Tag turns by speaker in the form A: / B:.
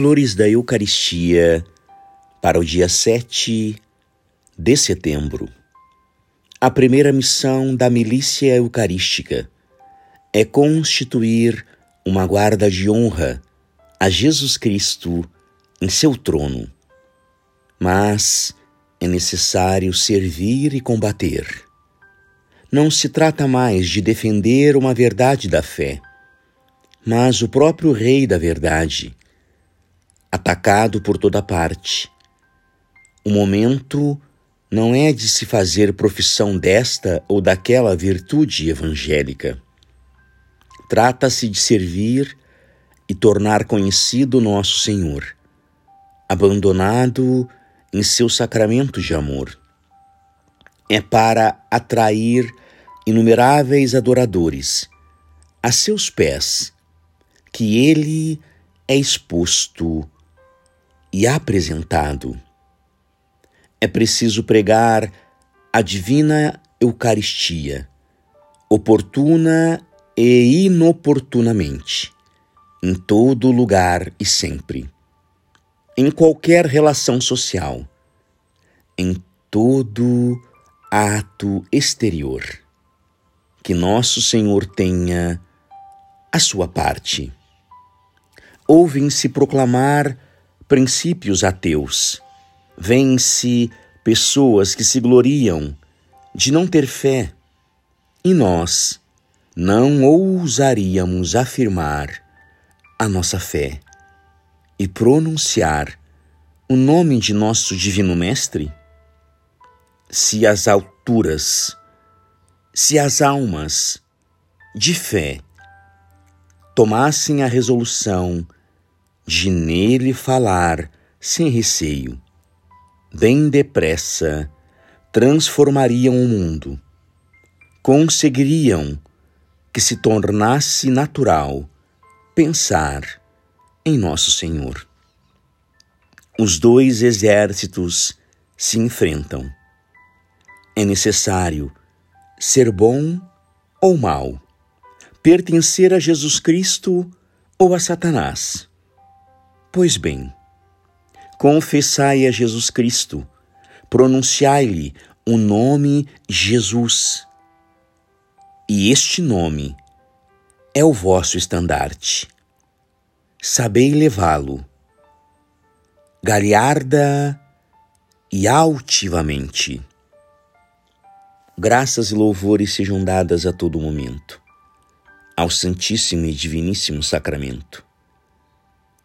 A: Flores da Eucaristia para o dia 7 de setembro. A primeira missão da milícia eucarística é constituir uma guarda de honra a Jesus Cristo em seu trono. Mas é necessário servir e combater. Não se trata mais de defender uma verdade da fé, mas o próprio Rei da Verdade, atacado por toda parte. O momento não é de se fazer profissão desta ou daquela virtude evangélica. Trata-se de servir e tornar conhecido nosso Senhor, abandonado em seu sacramento de amor. É para atrair inumeráveis adoradores a seus pés que ele é exposto e apresentado. É preciso pregar a divina Eucaristia, oportuna e inoportunamente, em todo lugar e sempre, em qualquer relação social, em todo ato exterior. Que nosso Senhor tenha a sua parte. Ouvem-se proclamar princípios ateus. Vêm-se pessoas que se gloriam de não ter fé. E nós não ousaríamos afirmar a nossa fé e pronunciar o nome de nosso Divino Mestre? Se as alturas, se as almas de fé tomassem a resolução de nele falar sem receio, bem depressa transformariam o mundo, conseguiriam que se tornasse natural pensar em Nosso Senhor. Os dois exércitos se enfrentam. É necessário ser bom ou mal, pertencer a Jesus Cristo ou a Satanás. Pois bem, confessai a Jesus Cristo, pronunciai-lhe o nome Jesus. E este nome é o vosso estandarte. Sabei levá-lo, galharda e altivamente. Graças e louvores sejam dadas a todo momento ao Santíssimo e Diviníssimo Sacramento.